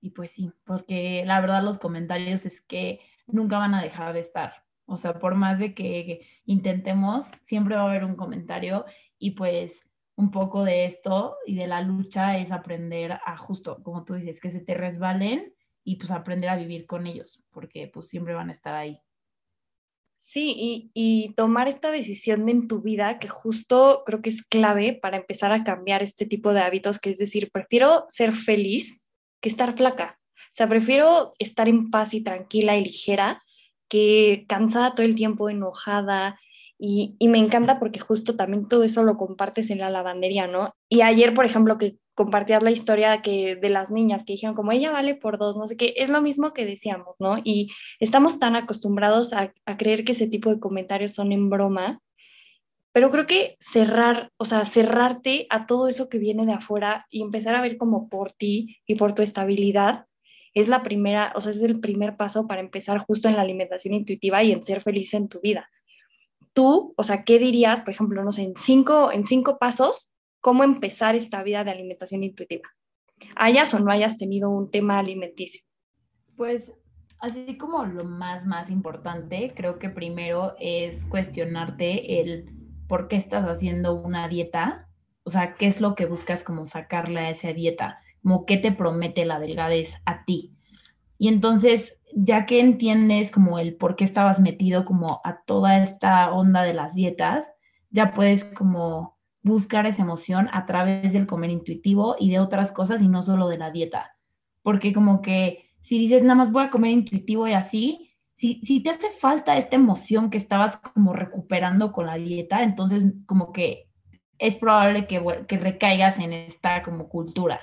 y pues sí, porque la verdad los comentarios es que nunca van a dejar de estar. O sea, por más de que intentemos, siempre va a haber un comentario y pues un poco de esto y de la lucha es aprender a justo, como tú dices, que se te resbalen y pues aprender a vivir con ellos, porque pues siempre van a estar ahí. Sí, y, y, tomar esta decisión en tu vida que justo creo que es clave para empezar a cambiar este tipo de hábitos, que es decir, prefiero ser feliz que estar flaca. O sea, prefiero estar en paz y tranquila y ligera que cansada todo el tiempo, enojada. Y, y me encanta porque justo también todo eso lo compartes en la lavandería, ¿no? Y ayer, por ejemplo, que compartías la historia que, de las niñas que dijeron como ella vale por dos, no sé qué, es lo mismo que decíamos, ¿no? Y estamos tan acostumbrados a, a creer que ese tipo de comentarios son en broma, pero creo que cerrar, o sea, cerrarte a todo eso que viene de afuera y empezar a ver como por ti y por tu estabilidad es la primera, o sea, es el primer paso para empezar justo en la alimentación intuitiva y en ser feliz en tu vida. Tú, o sea, ¿qué dirías, por ejemplo, no sé, en cinco, en cinco pasos cómo empezar esta vida de alimentación intuitiva, hayas o no hayas tenido un tema alimenticio. Pues así como lo más, más importante, creo que primero es cuestionarte el por qué estás haciendo una dieta o sea, qué es lo que buscas como sacarle a esa dieta, como qué te promete la delgadez a ti. Y entonces, ya que entiendes como el por qué estabas metido como a toda esta onda de las dietas, ya puedes como buscar esa emoción a través del comer intuitivo y de otras cosas y no solo de la dieta. Porque como que si dices nada más voy a comer intuitivo y así, si, si te hace falta esta emoción que estabas como recuperando con la dieta, entonces como que es probable que, que recaigas en esta como cultura.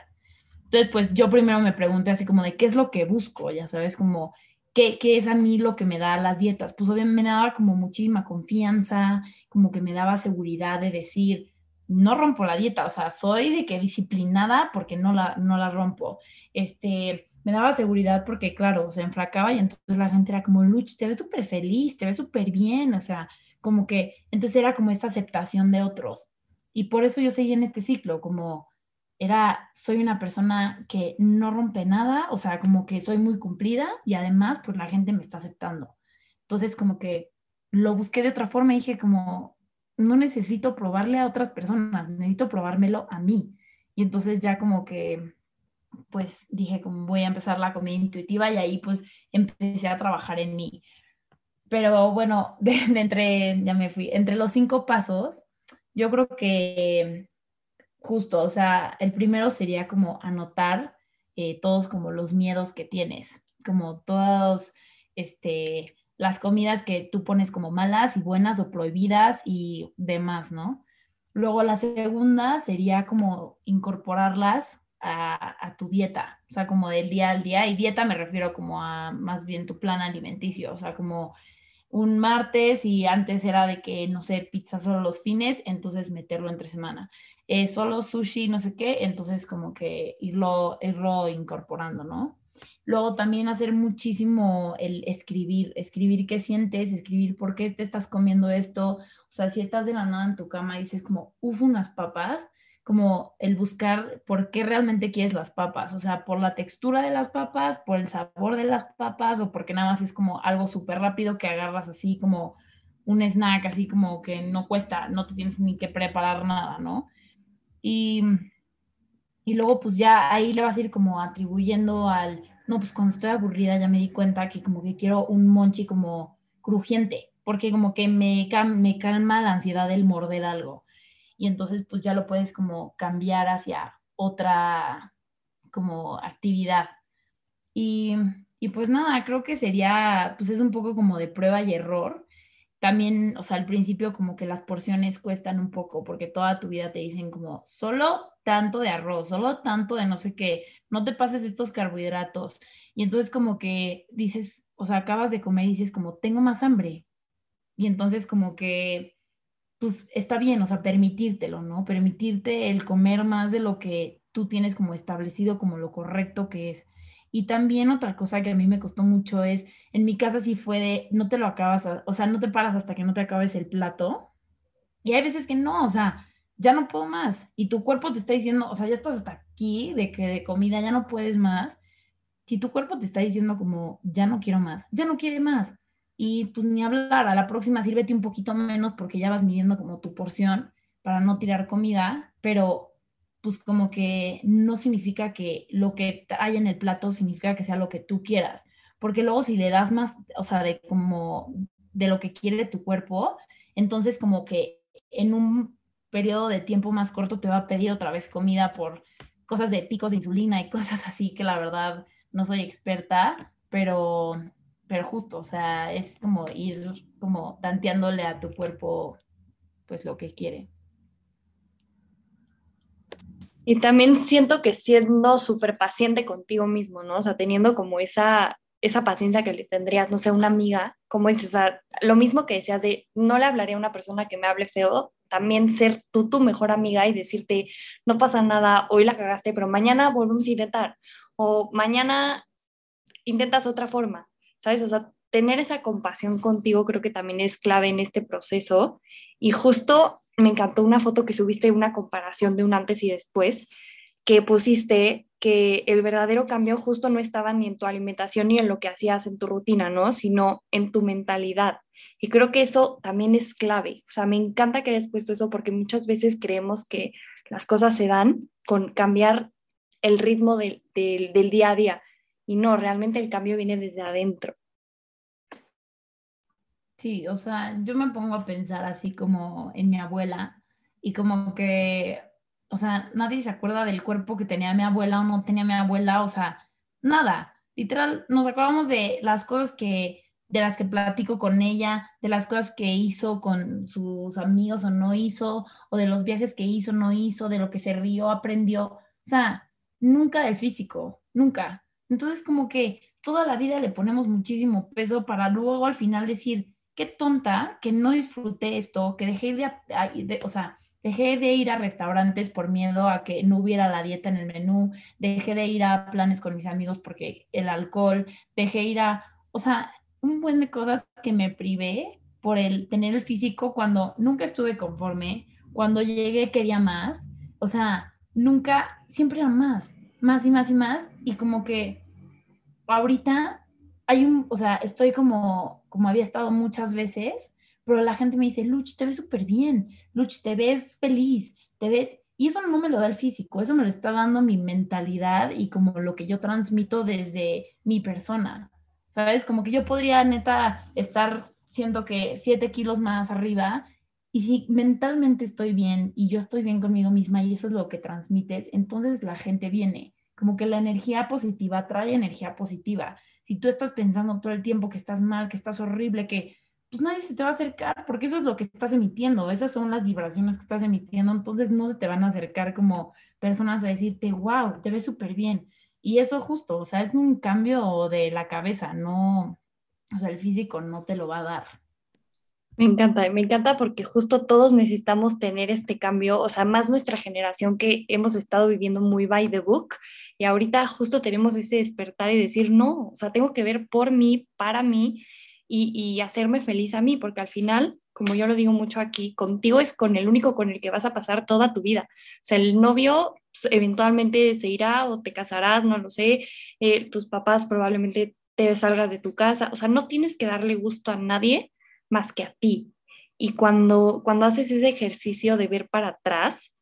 Entonces, pues yo primero me pregunté así como de qué es lo que busco, ya sabes, como ¿Qué, ¿qué, es a mí lo que me da las dietas? Pues obviamente me daba como muchísima confianza, como que me daba seguridad de decir, no rompo la dieta, o sea, soy de que disciplinada porque no la, no la rompo. Este, me daba seguridad porque, claro, se enfracaba y entonces la gente era como, Luch, te ves súper feliz, te ves súper bien, o sea, como que, entonces era como esta aceptación de otros. Y por eso yo seguí en este ciclo, como era, soy una persona que no rompe nada, o sea, como que soy muy cumplida y además, pues la gente me está aceptando. Entonces, como que lo busqué de otra forma y dije como, no necesito probarle a otras personas, necesito probármelo a mí. Y entonces ya como que, pues dije como voy a empezar la comida intuitiva y ahí pues empecé a trabajar en mí. Pero bueno, de entre, ya me fui, entre los cinco pasos, yo creo que justo, o sea, el primero sería como anotar eh, todos como los miedos que tienes, como todos, este, las comidas que tú pones como malas y buenas o prohibidas y demás, ¿no? Luego la segunda sería como incorporarlas a, a, tu dieta, o sea, como del día al día, y dieta me refiero como a más bien tu plan alimenticio, o sea, como un martes y antes era de que, no sé, pizza solo los fines, entonces meterlo entre semana. Eh, solo sushi, no sé qué, entonces como que irlo, irlo incorporando, ¿no? Luego también hacer muchísimo el escribir, escribir qué sientes, escribir por qué te estás comiendo esto. O sea, si estás de la nada en tu cama y dices como, uf, unas papas, como el buscar por qué realmente quieres las papas, o sea, por la textura de las papas, por el sabor de las papas o porque nada más es como algo súper rápido que agarras así como un snack, así como que no cuesta, no te tienes ni que preparar nada, ¿no? Y, y luego pues ya ahí le vas a ir como atribuyendo al, no, pues cuando estoy aburrida ya me di cuenta que como que quiero un monchi como crujiente, porque como que me, me calma la ansiedad del morder algo y entonces pues ya lo puedes como cambiar hacia otra como actividad. Y, y pues nada, creo que sería, pues es un poco como de prueba y error. También, o sea, al principio como que las porciones cuestan un poco porque toda tu vida te dicen como solo tanto de arroz, solo tanto de no sé qué, no te pases estos carbohidratos. Y entonces como que dices, o sea, acabas de comer y dices como, tengo más hambre. Y entonces como que pues está bien, o sea, permitírtelo, ¿no? Permitirte el comer más de lo que tú tienes como establecido como lo correcto que es. Y también otra cosa que a mí me costó mucho es, en mi casa sí fue de, no te lo acabas, o sea, no te paras hasta que no te acabes el plato. Y hay veces que no, o sea, ya no puedo más. Y tu cuerpo te está diciendo, o sea, ya estás hasta aquí de que de comida ya no puedes más. Si tu cuerpo te está diciendo como, ya no quiero más, ya no quiere más y pues ni hablar, a la próxima sírvete un poquito menos porque ya vas midiendo como tu porción para no tirar comida, pero pues como que no significa que lo que hay en el plato significa que sea lo que tú quieras, porque luego si le das más, o sea, de como de lo que quiere tu cuerpo, entonces como que en un periodo de tiempo más corto te va a pedir otra vez comida por cosas de picos de insulina y cosas así que la verdad no soy experta, pero pero justo, o sea, es como ir como tanteándole a tu cuerpo pues lo que quiere. Y también siento que siendo súper paciente contigo mismo, ¿no? O sea, teniendo como esa, esa paciencia que le tendrías, no sé, una amiga, como dices, o sea, lo mismo que decías de no le hablaré a una persona que me hable feo, también ser tú tu mejor amiga y decirte, no pasa nada, hoy la cagaste, pero mañana volvemos a intentar, o mañana intentas otra forma, ¿sabes? O sea, tener esa compasión contigo creo que también es clave en este proceso. Y justo me encantó una foto que subiste, una comparación de un antes y después, que pusiste que el verdadero cambio justo no estaba ni en tu alimentación ni en lo que hacías en tu rutina, ¿no? Sino en tu mentalidad. Y creo que eso también es clave. O sea, me encanta que hayas puesto eso porque muchas veces creemos que las cosas se dan con cambiar el ritmo del, del día a día. Y no, realmente el cambio viene desde adentro. Sí, o sea, yo me pongo a pensar así como en mi abuela y como que, o sea, nadie se acuerda del cuerpo que tenía mi abuela o no tenía mi abuela, o sea, nada. Literal, nos acordamos de las cosas que, de las que platico con ella, de las cosas que hizo con sus amigos o no hizo, o de los viajes que hizo, no hizo, de lo que se rió, aprendió. O sea, nunca del físico, nunca. Entonces, como que toda la vida le ponemos muchísimo peso para luego al final decir, qué tonta que no disfruté esto, que dejé de, o sea, dejé de ir a restaurantes por miedo a que no hubiera la dieta en el menú, dejé de ir a planes con mis amigos porque el alcohol, dejé ir a, o sea, un buen de cosas que me privé por el tener el físico cuando nunca estuve conforme, cuando llegué quería más, o sea, nunca, siempre era más, más y más y más, y como que ahorita hay un, o sea, estoy como, como había estado muchas veces, pero la gente me dice, Luch, te ves súper bien, Luch, te ves feliz, te ves, y eso no me lo da el físico, eso me lo está dando mi mentalidad y como lo que yo transmito desde mi persona, ¿sabes? Como que yo podría neta estar siendo que siete kilos más arriba y si mentalmente estoy bien y yo estoy bien conmigo misma y eso es lo que transmites, entonces la gente viene. Como que la energía positiva trae energía positiva si tú estás pensando todo el tiempo que estás mal, que estás horrible, que pues nadie se te va a acercar, porque eso es lo que estás emitiendo, esas son las vibraciones que estás emitiendo, entonces no se te van a acercar como personas a decirte, wow, te ves súper bien. Y eso justo, o sea, es un cambio de la cabeza, no, o sea, el físico no te lo va a dar. Me encanta, me encanta porque justo todos necesitamos tener este cambio, o sea, más nuestra generación que hemos estado viviendo muy by the book y ahorita justo tenemos ese despertar y decir, no, o sea, tengo que ver por mí, para mí y, y hacerme feliz a mí, porque al final, como yo lo digo mucho aquí, contigo es con el único con el que vas a pasar toda tu vida. O sea, el novio eventualmente se irá o te casarás, no lo sé, eh, tus papás probablemente te salgas de tu casa, o sea, no tienes que darle gusto a nadie más que a ti. Y cuando, cuando haces ese ejercicio de ver para atrás,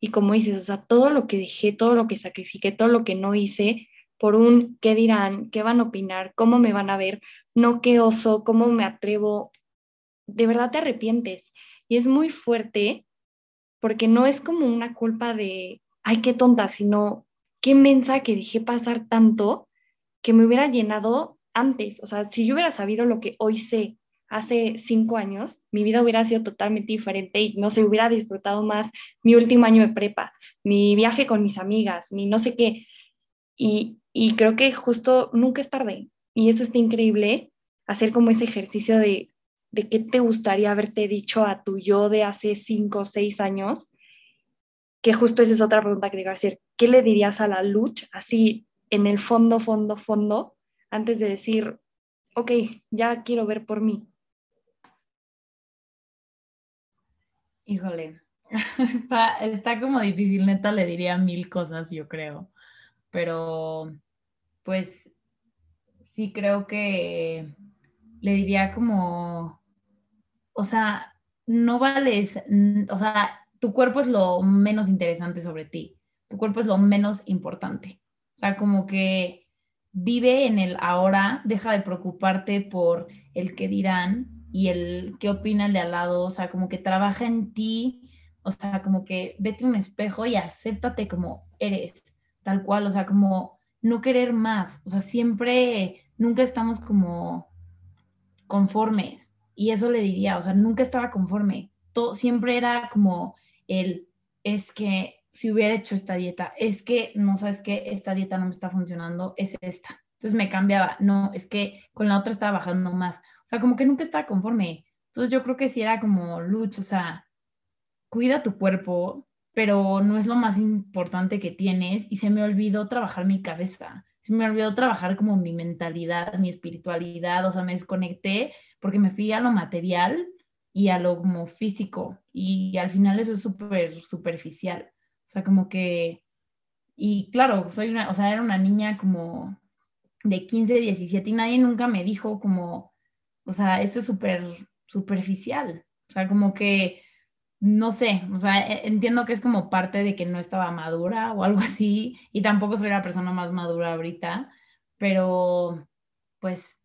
y como dices, o sea, todo lo que dejé, todo lo que sacrifiqué, todo lo que no hice, por un qué dirán, qué van a opinar, cómo me van a ver, no qué oso, cómo me atrevo, de verdad te arrepientes. Y es muy fuerte porque no es como una culpa de, ay, qué tonta, sino qué mensa que dejé pasar tanto que me hubiera llenado antes. O sea, si yo hubiera sabido lo que hoy sé hace cinco años, mi vida hubiera sido totalmente diferente y no se hubiera disfrutado más mi último año de prepa, mi viaje con mis amigas, mi no sé qué. Y, y creo que justo nunca es tarde. Y eso está increíble, hacer como ese ejercicio de, de qué te gustaría haberte dicho a tu yo de hace cinco o seis años, que justo esa es otra pregunta que te iba a decir. ¿Qué le dirías a la lucha así en el fondo, fondo, fondo, antes de decir, ok, ya quiero ver por mí? Híjole, está, está como difícil, neta, le diría mil cosas, yo creo. Pero, pues, sí creo que le diría como, o sea, no vales, o sea, tu cuerpo es lo menos interesante sobre ti, tu cuerpo es lo menos importante. O sea, como que vive en el ahora, deja de preocuparte por el que dirán y el qué opina el de al lado, o sea, como que trabaja en ti, o sea, como que vete un espejo y acéptate como eres, tal cual, o sea, como no querer más, o sea, siempre, nunca estamos como conformes, y eso le diría, o sea, nunca estaba conforme, todo, siempre era como el, es que si hubiera hecho esta dieta, es que no sabes que esta dieta no me está funcionando, es esta. Entonces me cambiaba, no, es que con la otra estaba bajando más. O sea, como que nunca estaba conforme. Entonces yo creo que sí era como lucha, o sea, cuida tu cuerpo, pero no es lo más importante que tienes y se me olvidó trabajar mi cabeza. Se me olvidó trabajar como mi mentalidad, mi espiritualidad, o sea, me desconecté porque me fui a lo material y a lo como físico y, al final eso es súper superficial. O sea, como que, y claro, soy una, o sea, era una niña como de 15, 17 y nadie nunca me dijo como, o sea, eso es súper superficial. O sea, como que no sé, o sea, e, entiendo que es como parte de que no estaba madura o algo así, y tampoco soy la persona más madura ahorita, pero pues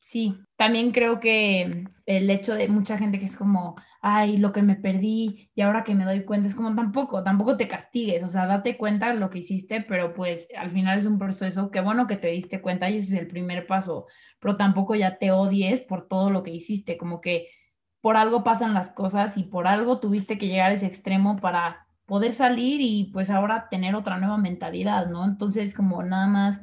sí, también creo que el hecho de mucha gente que es como, ay, lo que me perdí y ahora que me doy cuenta, es como tampoco, tampoco te castigues, o sea, date cuenta de lo que hiciste, pero pues al final es un proceso, qué bueno que te diste cuenta y ese es el primer paso, pero tampoco ya te odies por todo lo que hiciste, como que por algo pasan las cosas y por algo tuviste que llegar a ese extremo para poder salir y pues ahora tener otra nueva mentalidad, ¿no? Entonces, como nada más,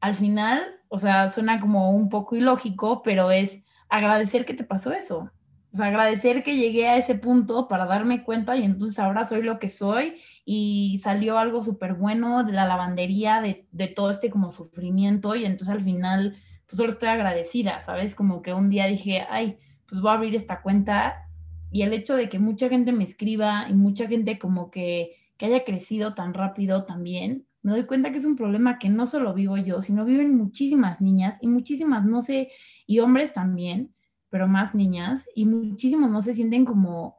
al final, o sea, suena como un poco ilógico, pero es agradecer que te pasó eso. Sea, agradecer que llegué a ese punto para darme cuenta y entonces ahora soy lo que soy y salió algo súper bueno de la lavandería, de, de, todo este como sufrimiento y entonces al final pues solo estoy agradecida, ¿sabes? Como que un día dije, ay, pues voy a abrir esta cuenta y el hecho de que mucha gente me escriba y mucha gente como que, que haya crecido tan rápido también, me doy cuenta que es un problema que no solo vivo yo, sino viven muchísimas niñas y muchísimas, no sé, y hombres también, pero más niñas, y muchísimos no se sienten como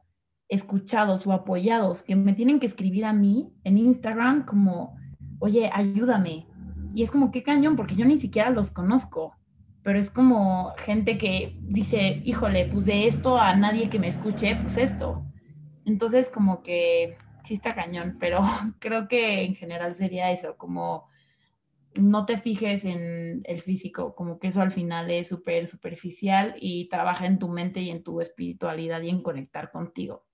escuchados o apoyados, que me tienen que escribir a mí en Instagram como, oye, ayúdame. Y es como, qué cañón, porque yo ni siquiera los conozco pero es como gente que dice, híjole, pues de esto a nadie que me escuche, pues esto. Entonces, como que sí está cañón, pero creo que en general sería eso, como no te fijes en el físico, como que eso al final es súper superficial y trabaja en tu mente y en tu espiritualidad y en conectar contigo.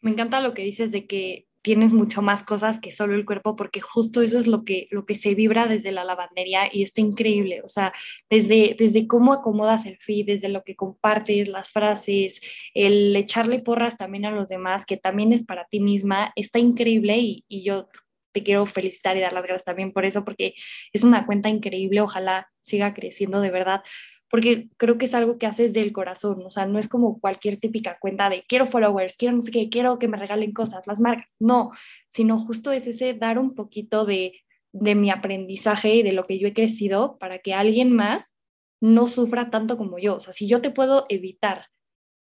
Me encanta lo que dices de que tienes mucho más cosas que solo el cuerpo, porque justo eso es lo que, lo que se vibra desde la lavandería y está increíble, o sea, desde, desde cómo acomodas el feed, desde lo que compartes, las frases, el echarle porras también a los demás, que también es para ti misma, está increíble y, y yo te quiero felicitar y dar las gracias también por eso, porque es una cuenta increíble, ojalá siga creciendo de verdad porque creo que es algo que haces del corazón, o sea, no es como cualquier típica cuenta de quiero followers, quiero no sé qué, quiero que me regalen cosas, las marcas, no, sino justo es ese dar un poquito de, de mi aprendizaje y de lo que yo he crecido para que alguien más no sufra tanto como yo, o sea, si yo te puedo evitar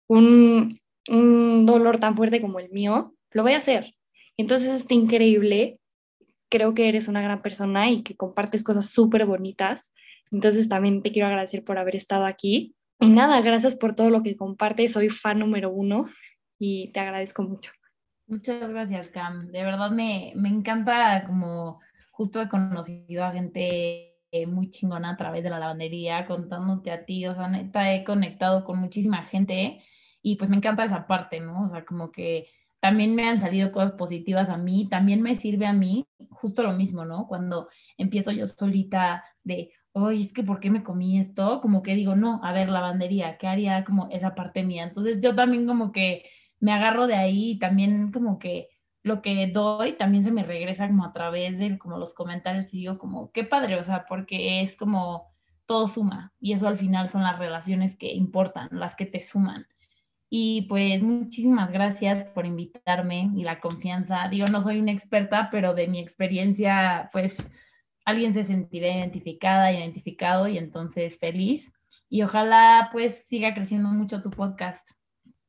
un, un dolor tan fuerte como el mío, lo voy a hacer. Entonces está increíble, creo que eres una gran persona y que compartes cosas súper bonitas entonces también te quiero agradecer por haber estado aquí. Y nada, gracias por todo lo que compartes. Soy fan número uno y te agradezco mucho. Muchas gracias, Cam. De verdad me, me encanta como justo he conocido a gente muy chingona a través de la lavandería, contándote a ti, o sea, neta, he conectado con muchísima gente y pues me encanta esa parte, ¿no? O sea, como que también me han salido cosas positivas a mí, también me sirve a mí justo lo mismo, ¿no? Cuando empiezo yo solita de, oye, es que ¿por qué me comí esto? Como que digo, no, a ver, lavandería, ¿qué haría como esa parte mía? Entonces yo también como que me agarro de ahí y también como que lo que doy también se me regresa como a través de como los comentarios y digo como, qué padre, o sea, porque es como todo suma y eso al final son las relaciones que importan, las que te suman. Y pues muchísimas gracias por invitarme y la confianza. Digo, no soy una experta, pero de mi experiencia, pues alguien se sentirá identificada, identificado y entonces feliz. Y ojalá pues siga creciendo mucho tu podcast.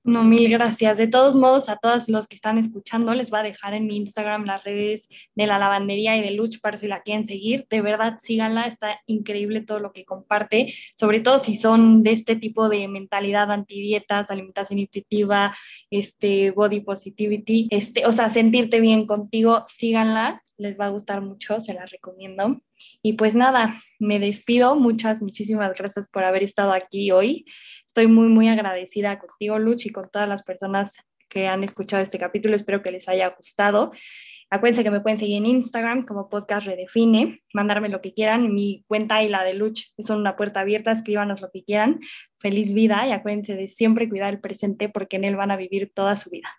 No, mil gracias. De todos modos, a todos los que están escuchando, les voy a dejar en mi Instagram las redes de la lavandería y de Luch para si la quieren seguir. De verdad, síganla, está increíble todo lo que comparte, sobre todo si son de este tipo de mentalidad antidietas, alimentación intuitiva, este, body positivity, este, o sea, sentirte bien contigo, síganla, les va a gustar mucho, se la recomiendo. Y pues nada, me despido. Muchas, muchísimas gracias por haber estado aquí hoy. Estoy muy, muy agradecida contigo, Luch, y con todas las personas que han escuchado este capítulo. Espero que les haya gustado. Acuérdense que me pueden seguir en Instagram como podcast redefine, mandarme lo que quieran. Mi cuenta y la de Luch son una puerta abierta, escríbanos lo que quieran. Feliz vida y acuérdense de siempre cuidar el presente porque en él van a vivir toda su vida.